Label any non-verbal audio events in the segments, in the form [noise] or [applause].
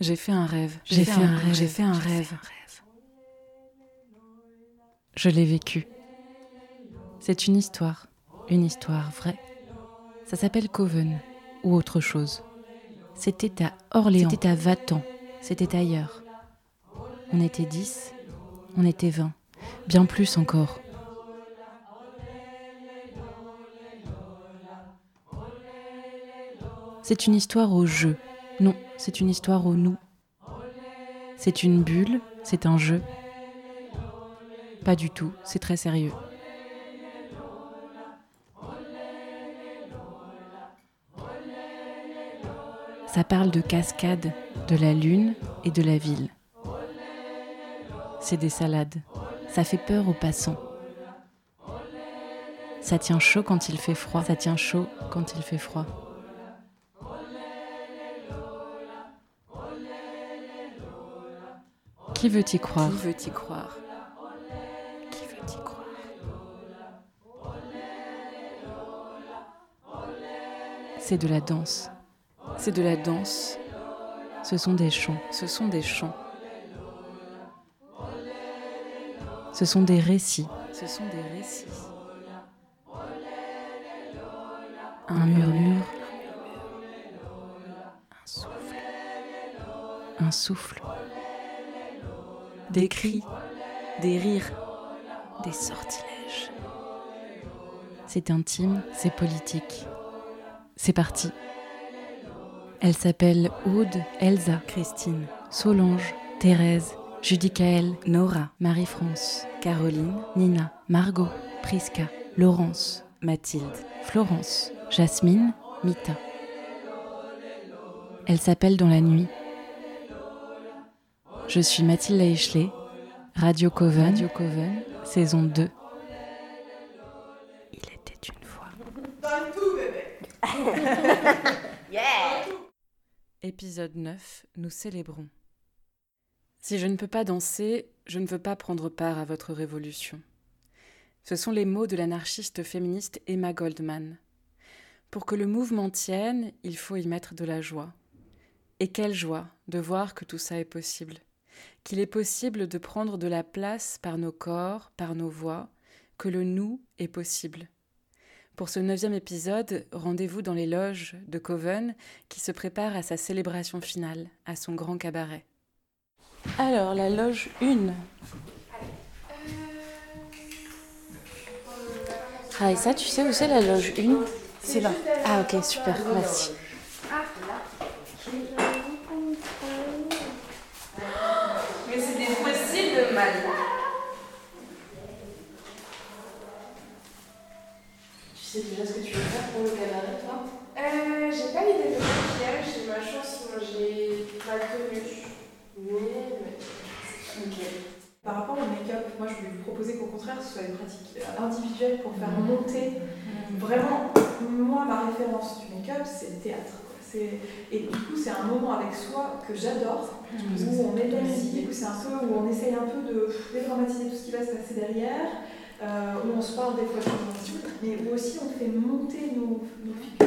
J'ai fait un rêve. J'ai fait, un rêve. J'ai fait un rêve. Je l'ai vécu. C'est une histoire. Une histoire vraie. Ça s'appelle Coven ou autre chose. C'était à Orléans. C'était à Vatan. C'était ailleurs. On était dix. On était vingt. Bien plus encore. C'est une histoire au jeu. Non, c'est une histoire au nous. C'est une bulle, c'est un jeu. Pas du tout, c'est très sérieux. Ça parle de cascade, de la lune et de la ville. C'est des salades. Ça fait peur aux passants. Ça tient chaud quand il fait froid. Ça tient chaud quand il fait froid. Qui veut y croire Qui veut y croire Qui veut y croire C'est de la danse. C'est de la danse. Ce sont des chants. Ce sont des chants. Ce sont des récits. Ce sont des récits. Un murmure. Un souffle. Un souffle des cris, des rires, des sortilèges. C'est intime, c'est politique. C'est parti. Elle s'appelle Aude, Elsa, Christine, Solange, Thérèse, Judicaël, Nora, Marie-France, Caroline, Nina, Margot, Prisca, Laurence, Mathilde, Florence, Jasmine, Mita. Elle s'appelle dans la nuit, je suis Mathilde Eichley, Radio Coven, Radio Coven, saison 2. Il était une fois. Donne tout, bébé Yeah Épisode 9, nous célébrons. Si je ne peux pas danser, je ne veux pas prendre part à votre révolution. Ce sont les mots de l'anarchiste féministe Emma Goldman. Pour que le mouvement tienne, il faut y mettre de la joie. Et quelle joie de voir que tout ça est possible qu'il est possible de prendre de la place par nos corps, par nos voix, que le nous est possible. Pour ce neuvième épisode, rendez-vous dans les loges de Coven qui se prépare à sa célébration finale, à son grand cabaret. Alors, la loge 1. Ah, et ça, tu sais où c'est la loge 1 C'est là. Ah, ok, super, merci. Tu sais déjà ce que tu veux faire pour le cabaret, toi euh, J'ai pas l'idée de maquillage, j'ai ma chance, moi j'ai pas tenu. Mais. Ok. Par rapport au make-up, moi je voulais vous proposer qu'au contraire ce soit des pratiques individuelles pour faire monter mmh. vraiment. Moi, ma référence du make-up, c'est le théâtre. Et du coup, c'est un moment avec soi que j'adore, où on est où c'est un peu où on essaye un peu de dédramatiser tout ce qui va se passer derrière, euh, où on se parle des fois de mais où aussi on fait monter nos, nos figures.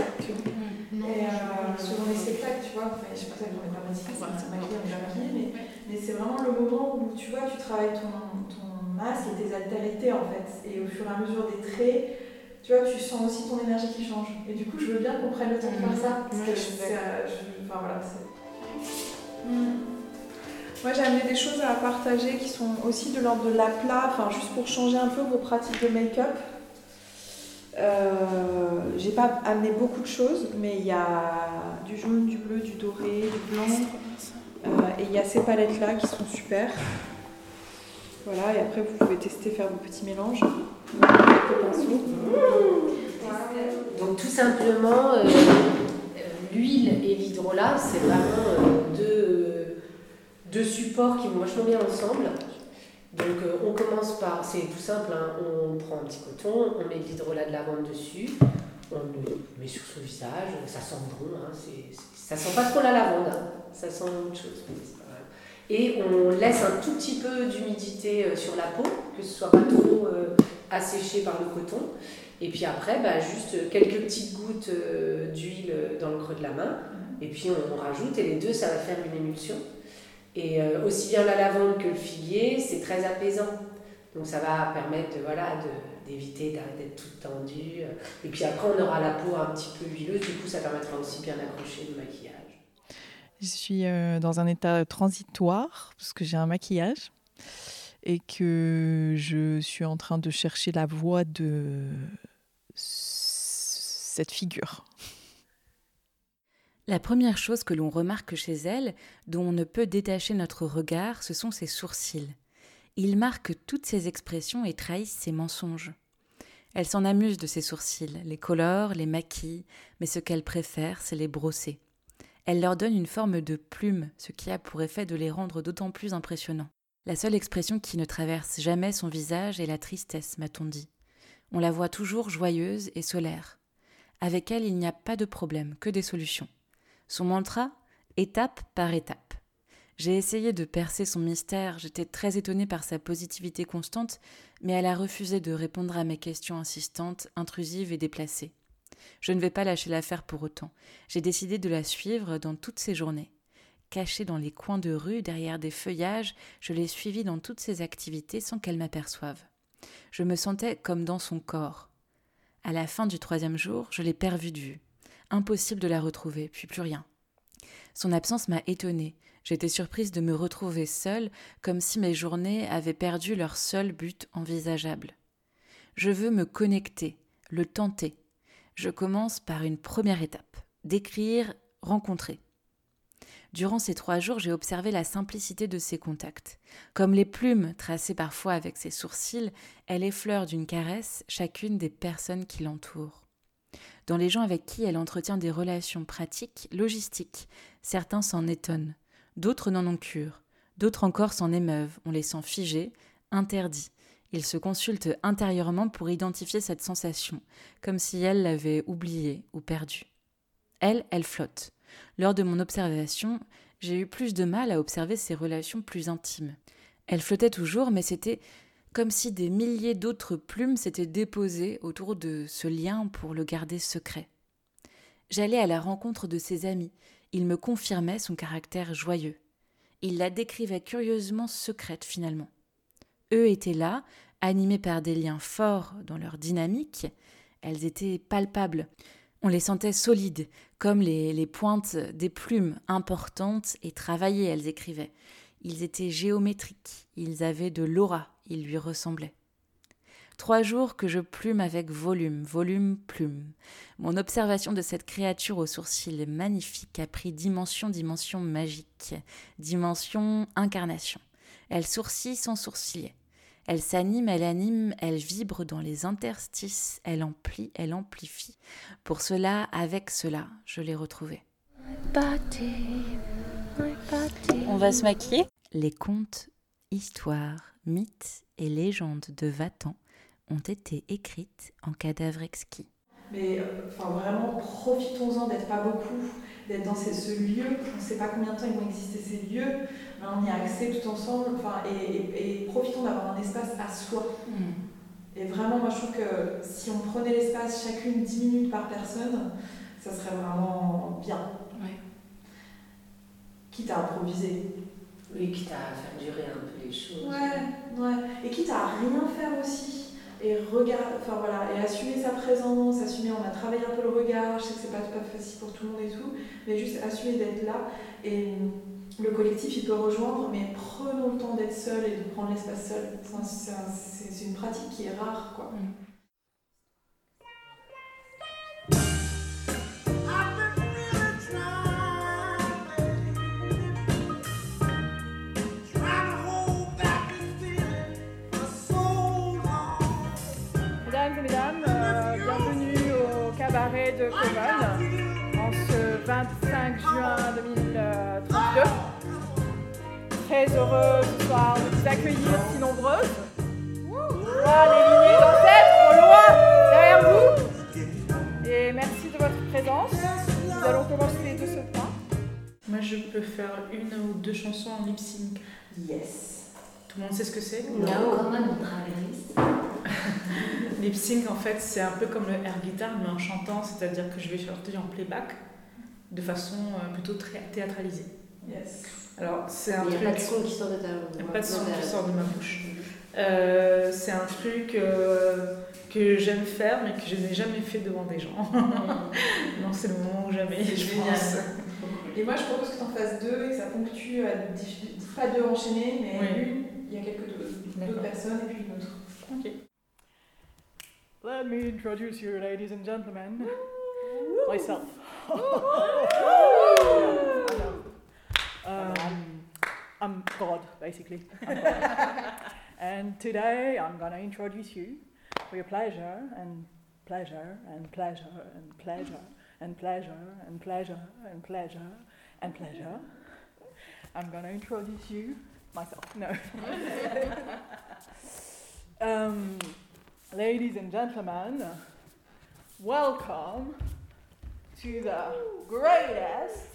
Mm. et euh, selon les spectacles, tu vois, je sais pas qu'on est pas maquillé, on est pas maquillé, mais, mais c'est vraiment le moment où tu vois, tu travailles ton, ton masque et tes altérités en fait, et au fur et à mesure des traits tu vois, tu sens aussi ton énergie qui change. Et du coup, je veux bien qu'on prenne le temps de faire ça. Parce que. Euh, enfin voilà, c'est. Moi, j'ai amené des choses à partager qui sont aussi de l'ordre de l'aplat, enfin, juste pour changer un peu vos pratiques de make-up. Euh, j'ai pas amené beaucoup de choses, mais il y a du jaune, du bleu, du doré, du blanc. Euh, et il y a ces palettes-là qui sont super. Voilà, et après vous pouvez tester faire vos petits mélanges. Donc tout simplement, euh, l'huile et l'hydrolat, c'est vraiment euh, deux, deux, supports qui vont vachement bien ensemble. Donc euh, on commence par, c'est tout simple, hein, on prend un petit coton, on met de l'hydrolat de lavande dessus, on le met sur son visage, ça sent bon, hein, ça sent pas trop la lavande, hein, ça sent autre chose et on laisse un tout petit peu d'humidité euh, sur la peau, que ce soit pas trop euh, asséché par le coton. Et puis après, bah, juste quelques petites gouttes euh, d'huile dans le creux de la main. Et puis on, rajoute, et les deux, ça va faire une émulsion. Et euh, aussi bien la lavande que le figuier, c'est très apaisant. Donc ça va permettre voilà, d'éviter d'être toute tendue. Et puis après, on aura la peau un petit peu huileuse, du coup, ça permettra aussi bien d'accrocher le maquillage. Je suis euh, dans un état transitoire, parce que j'ai un maquillage, et que je suis en train de chercher la voie de cette figure. La première chose que l'on remarque chez elle, dont on ne peut détacher notre regard, ce sont ses sourcils. Ils marquent toutes ses expressions et trahissent ses mensonges. Elle s'en amuse de ses sourcils, les colore, les maquille, mais ce qu'elle préfère, c'est les brosser. Elle leur donne une forme de plume, ce qui a pour effet de les rendre d'autant plus impressionnants. La seule expression qui ne traverse jamais son visage est la tristesse, m'a-t-on dit. On la voit toujours joyeuse et solaire. Avec elle, il n'y a pas de problème, que des solutions. Son mantra Étape par étape. J'ai essayé de percer son mystère, j'étais très étonnée par sa positivité constante, mais elle a refusé de répondre à mes questions insistantes, intrusives et déplacées. Je ne vais pas lâcher l'affaire pour autant. J'ai décidé de la suivre dans toutes ses journées. Cachée dans les coins de rue, derrière des feuillages, je l'ai suivie dans toutes ses activités sans qu'elle m'aperçoive. Je me sentais comme dans son corps. À la fin du troisième jour, je l'ai perdue de vue. Impossible de la retrouver, puis plus rien. Son absence m'a étonnée. J'étais surprise de me retrouver seule, comme si mes journées avaient perdu leur seul but envisageable. Je veux me connecter, le tenter. Je commence par une première étape décrire, rencontrer. Durant ces trois jours, j'ai observé la simplicité de ses contacts. Comme les plumes tracées parfois avec ses sourcils, elle effleure d'une caresse chacune des personnes qui l'entourent dans les gens avec qui elle entretient des relations pratiques, logistiques. Certains s'en étonnent, d'autres n'en ont cure, d'autres encore s'en émeuvent, on les sent figés, interdits. Ils se consultent intérieurement pour identifier cette sensation, comme si elle l'avait oubliée ou perdue. Elle, elle flotte. Lors de mon observation, j'ai eu plus de mal à observer ses relations plus intimes. Elle flottait toujours, mais c'était comme si des milliers d'autres plumes s'étaient déposées autour de ce lien pour le garder secret. J'allais à la rencontre de ses amis, il me confirmait son caractère joyeux. Il la décrivait curieusement secrète finalement. Eux étaient là, animés par des liens forts dans leur dynamique, elles étaient palpables. On les sentait solides, comme les, les pointes des plumes importantes et travaillées, elles écrivaient. Ils étaient géométriques, ils avaient de l'aura, ils lui ressemblaient. Trois jours que je plume avec volume, volume, plume. Mon observation de cette créature aux sourcils magnifiques a pris dimension, dimension magique, dimension incarnation. Elle sourcille sans sourciller. Elle s'anime, elle anime, elle vibre dans les interstices, elle emplit, elle amplifie. Pour cela, avec cela, je l'ai retrouvée. On va se maquiller? Les contes, histoires, mythes et légendes de Vatan ont été écrites en cadavre exquis. Mais euh, enfin, vraiment, profitons-en d'être pas beaucoup, d'être dans ces, ce lieu. On ne sait pas combien de temps ils vont exister ces lieux, mais on y a accès tout ensemble. Enfin, et, profitons d'avoir un espace à soi. Mm. Et vraiment, moi je trouve que si on prenait l'espace chacune 10 minutes par personne, ça serait vraiment bien. Quitte à improviser. Oui, quitte à faire durer un peu les choses. Ouais, ouais. Et quitte à rien faire aussi. Et regarde, enfin voilà, et assumer sa présence, assumer, on a travaillé un peu le regard, je sais que c'est pas, pas facile pour tout le monde et tout, mais juste assumer d'être là. Et le collectif, il peut rejoindre, mais prenons le temps d'être seul et de prendre l'espace seul. C'est une pratique qui est rare, quoi. Mm. De en ce 25 juin 2032. Très heureuse ce soir de vous accueillir si nombreuses. Voilà les lignées d'ancêtres au loin derrière vous. Et merci de votre présence. Nous allons commencer les deux ce point. Moi je peux faire une ou deux chansons en lip sync. Yes. Tout le monde sait ce que c'est? Non, comment [laughs] Lip sync, en fait, c'est un peu comme le air guitar, mais en chantant, c'est-à-dire que je vais chanter en playback de façon euh, plutôt très théâtralisée. Yes. Alors, c'est un Il n'y a truc. pas de son qui sort de ta Il n'y a pas de son qui sort de ma bouche. Euh, c'est un truc euh, que j'aime faire, mais que je n'ai jamais fait devant des gens. [laughs] non, c'est le moment ou jamais, C'est génial. pense. Et moi, je propose que tu en fasses deux et que ça ponctue à pas deux enchaînés, mais Oui. une, il y a quelques D'accord. d'autres personnes et puis une autre. Ok. Let me introduce you, ladies and gentlemen. Myself. um, I'm God, basically. [laughs] I'm God. and today I'm going to introduce you for your pleasure and pleasure and pleasure and pleasure and pleasure and pleasure and pleasure and pleasure. I'm going to introduce you myself. No. [laughs] um, ladies and gentlemen, welcome to the greatest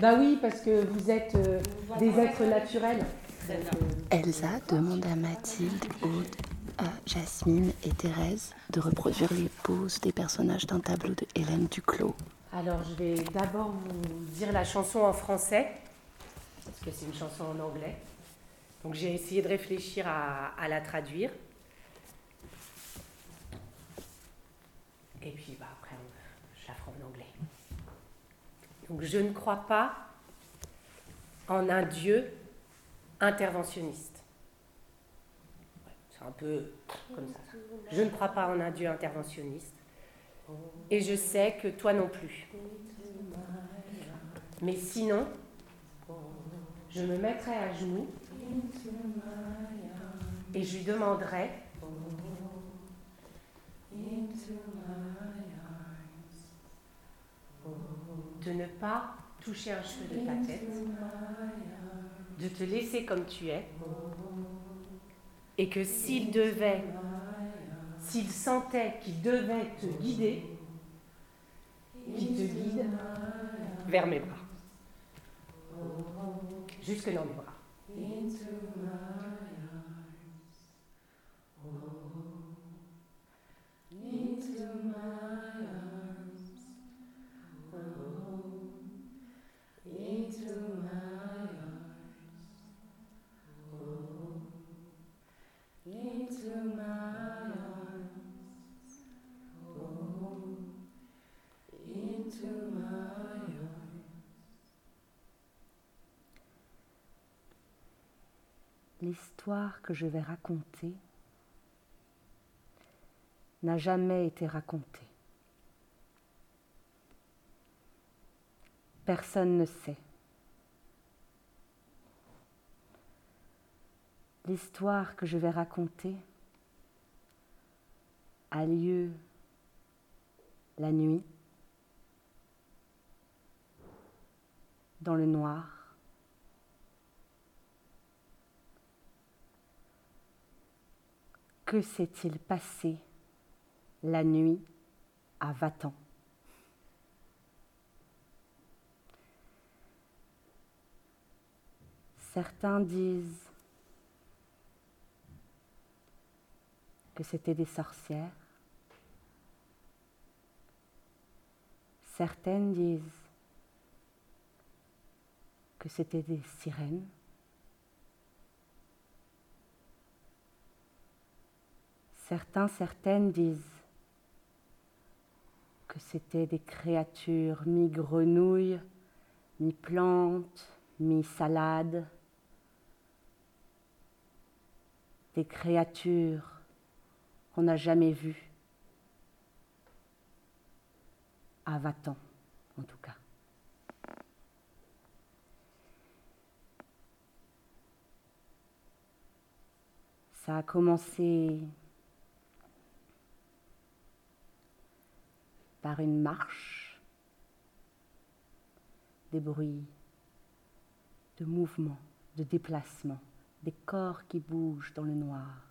Bah oui, parce que vous êtes euh, des êtres naturels. Elsa demande à Mathilde, Aude, à Jasmine et Thérèse de reproduire les poses des personnages d'un tableau de Hélène Duclos. Alors, je vais d'abord vous dire la chanson en français, parce que c'est une chanson en anglais. Donc, j'ai essayé de réfléchir à, à la traduire. Et puis, bah, après, on- je la ferai en anglais. Donc, je ne crois pas en un Dieu interventionniste. C'est un peu comme ça. Je ne crois pas en un Dieu interventionniste. Et je sais que toi non plus. Mais sinon, je me mettrai à genoux et je lui demanderai de ne pas toucher un cheveu de ta tête, de te laisser comme tu es, et que s'il devait, s'il sentait qu'il devait te guider, qu'il te guide vers mes bras, jusque dans mes bras. L'histoire que je vais raconter n'a jamais été racontée. Personne ne sait. L'histoire que je vais raconter a lieu la nuit, dans le noir, Que s'est-il passé la nuit à Vatan? Certains disent que c'était des sorcières. Certaines disent que c'était des sirènes. Certains, certaines disent que c'était des créatures mi-grenouilles, mi-plantes, mi-salades, des créatures qu'on n'a jamais vues à Vatan en tout cas. Ça a commencé par une marche, des bruits de mouvement, de déplacement, des corps qui bougent dans le noir,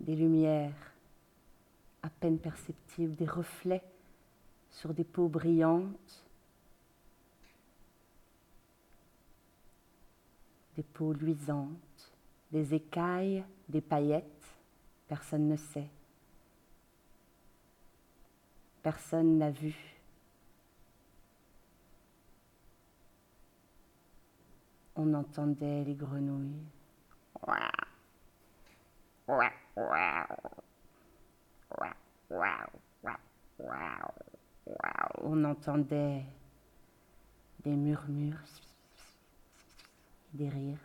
des lumières à peine perceptibles, des reflets sur des peaux brillantes, des peaux luisantes, des écailles, des paillettes, personne ne sait. Personne n'a vu. On entendait les grenouilles. On entendait des murmures, des rires.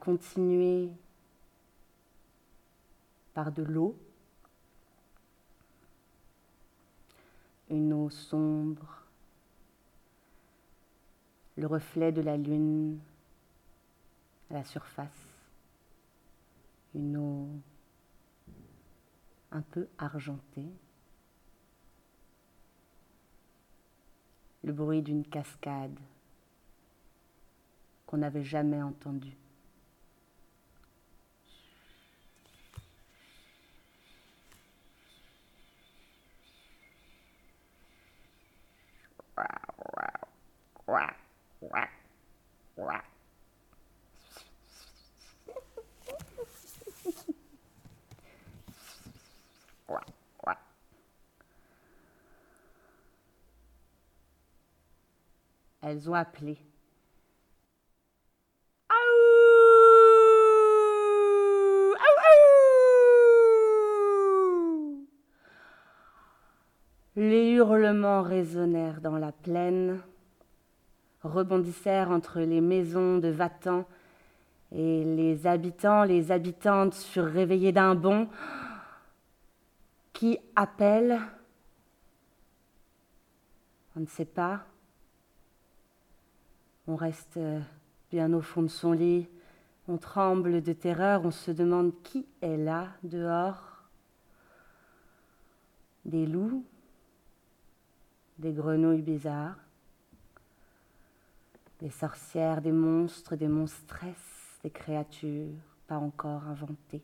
Continué par de l'eau, une eau sombre, le reflet de la lune à la surface, une eau un peu argentée, le bruit d'une cascade qu'on n'avait jamais entendue. Elles ont appelé. Les hurlements résonnèrent dans la plaine, rebondissèrent entre les maisons de Vatan, et les habitants, les habitantes furent réveillés d'un bond. Qui appelle On ne sait pas. On reste bien au fond de son lit, on tremble de terreur, on se demande qui est là dehors. Des loups, des grenouilles bizarres, des sorcières, des monstres, des monstresses, des créatures pas encore inventées.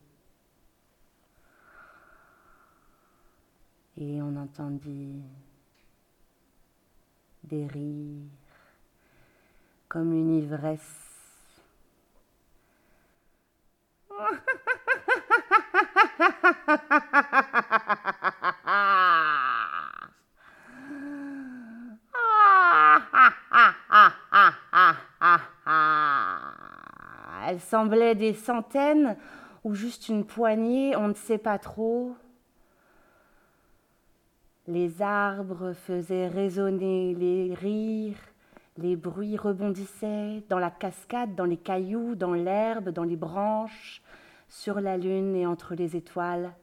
Et on entendit des rires comme une ivresse. Elles semblaient des centaines ou juste une poignée, on ne sait pas trop. Les arbres faisaient résonner les rires, les bruits rebondissaient dans la cascade, dans les cailloux, dans l'herbe, dans les branches, sur la lune et entre les étoiles.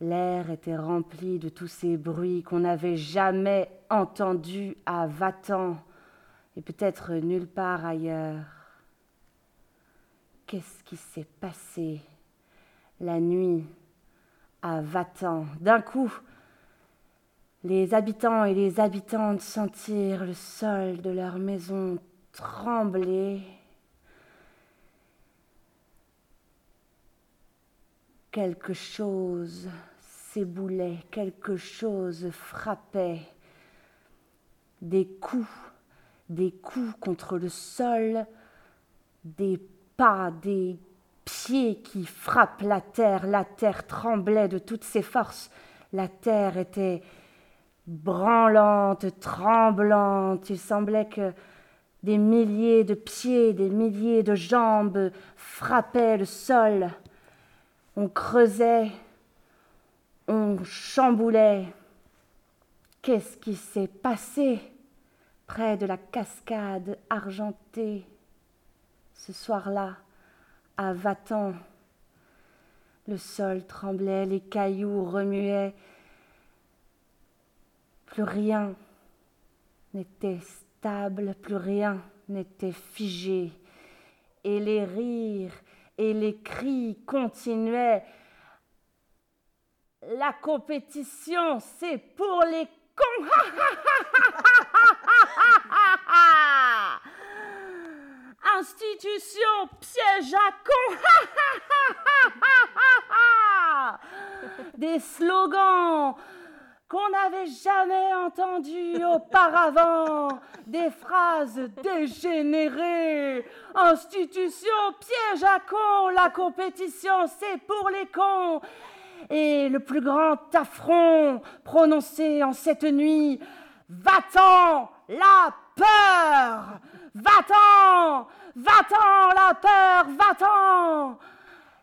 L'air était rempli de tous ces bruits qu'on n'avait jamais entendus à Vatan et peut-être nulle part ailleurs. Qu'est-ce qui s'est passé la nuit à Vatan D'un coup, les habitants et les habitantes sentirent le sol de leur maison trembler. Quelque chose s'éboulait, quelque chose frappait. Des coups, des coups contre le sol, des pas, des pieds qui frappent la terre. La terre tremblait de toutes ses forces. La terre était branlante, tremblante. Il semblait que des milliers de pieds, des milliers de jambes frappaient le sol. On creusait, on chamboulait. Qu'est-ce qui s'est passé près de la cascade argentée ce soir-là à Vatan? Le sol tremblait, les cailloux remuaient. Plus rien n'était stable, plus rien n'était figé. Et les rires et les cris continuaient. La compétition, c'est pour les cons. [laughs] Institution piège à cons. [laughs] Des slogans qu'on n'avait jamais entendus auparavant, des phrases dégénérées. Institution piège à cons, la compétition c'est pour les cons. Et le plus grand affront prononcé en cette nuit, va-t'en la peur, va-t'en, va-t'en la peur, va-t'en.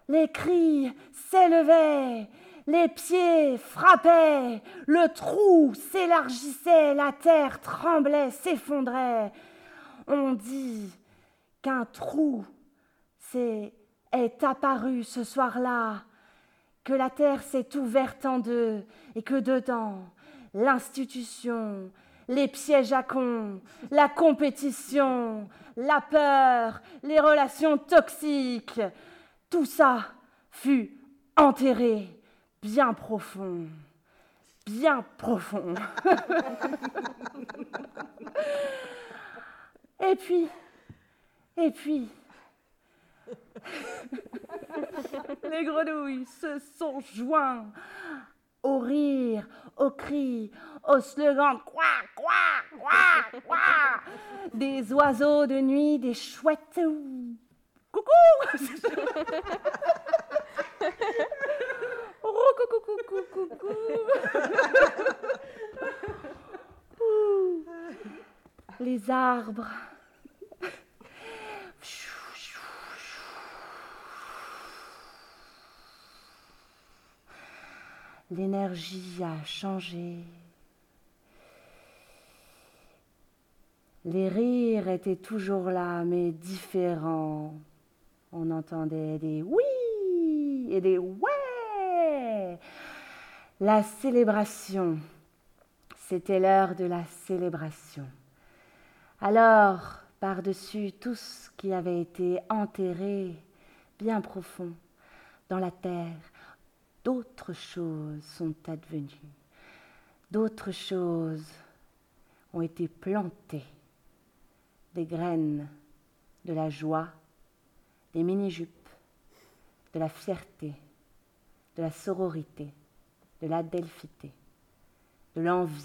Les cris s'élevaient, les pieds frappaient, le trou s'élargissait, la terre tremblait, s'effondrait. On dit qu'un trou est, apparu ce soir-là, que la terre s'est ouverte en deux et que dedans, l'institution, les pièges à con, la compétition, la peur, les relations toxiques, tout ça fut enterré bien profond, bien profond. [laughs] et puis, et puis, [laughs] les grenouilles se sont joints au rire, au cri, au slogan quoi, quoi, quoi, quoi, des oiseaux de nuit, des chouettes. Coucou [laughs] [laughs] Les arbres. L'énergie a changé. Les rires étaient toujours là, mais différents. On entendait des oui et des ouais. La célébration, c'était l'heure de la célébration. Alors, par-dessus tout ce qui avait été enterré bien profond dans la terre, d'autres choses sont advenues. D'autres choses ont été plantées. Des graines de la joie, des mini-jupes, de la fierté, de la sororité, de la delphité, de l'envie.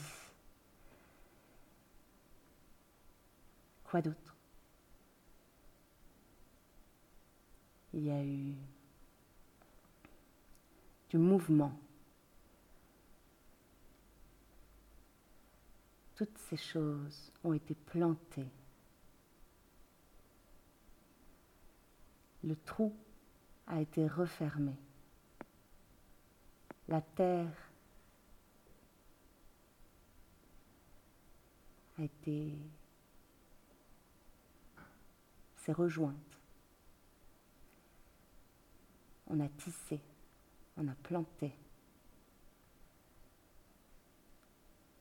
Quoi d'autre? Il y a eu du mouvement. Toutes ces choses ont été plantées. Le trou a été refermé. La terre a été s'est rejointe. On a tissé, on a planté,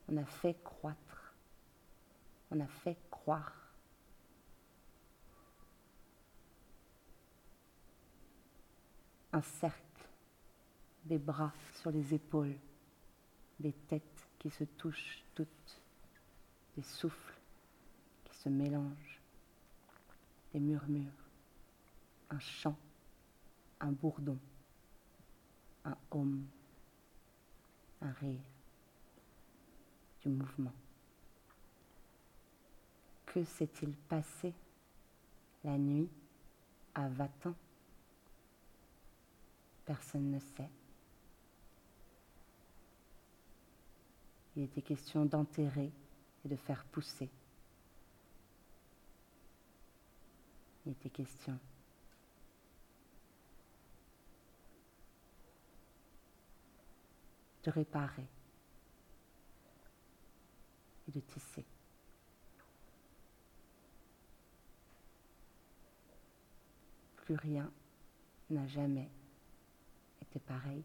on a fait croître, on a fait croire. Un cercle, des bras sur les épaules, des têtes qui se touchent toutes, des souffles qui se mélangent, des murmures, un chant, un bourdon, un home, un rire, du mouvement. Que s'est-il passé la nuit à Vatan? Personne ne sait. Il était question d'enterrer et de faire pousser. Il était question de réparer et de tisser. Plus rien n'a jamais été pareil.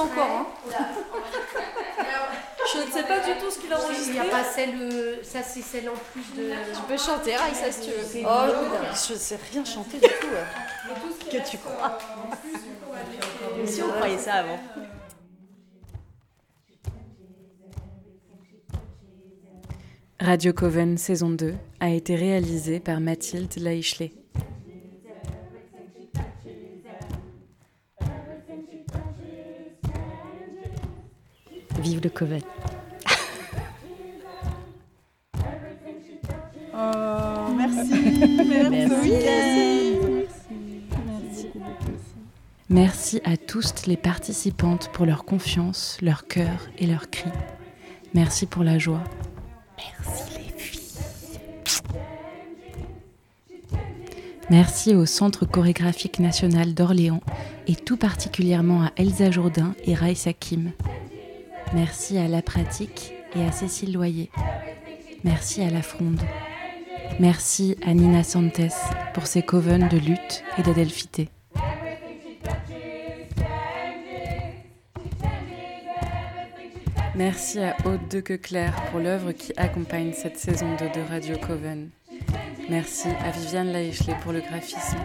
Encore. hein. Je ne sais pas du tout ce qu'il a Il enregistré. n'y a pas celle, euh, ça c'est celle en plus de. Tu peux chanter, Raïssa, si tu veux. C'est Oh, je sais rien chanter du tout. ouais. Que tu crois Si on croyait ça avant. Radio Coven saison 2 a été réalisée par Mathilde Laichelet. Le Coven. Oh, merci. Merci. Merci à tous les participantes pour leur confiance, leur cœur et leurs cris. Merci pour la joie. Merci les filles. Merci au Centre chorégraphique national d'Orléans et tout particulièrement à Elsa Jourdain et Raïssa Kim. Merci à La Pratique et à Cécile Loyer. Merci à La Fronde. Merci à Nina Santes pour ses covens de lutte et d'adelphité. Merci à Aude de Queclair pour l'œuvre qui accompagne cette saison 2 de Radio Coven. Merci à Viviane Laichelet pour le graphisme.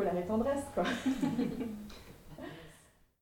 Colère et tendresse, quoi. [laughs]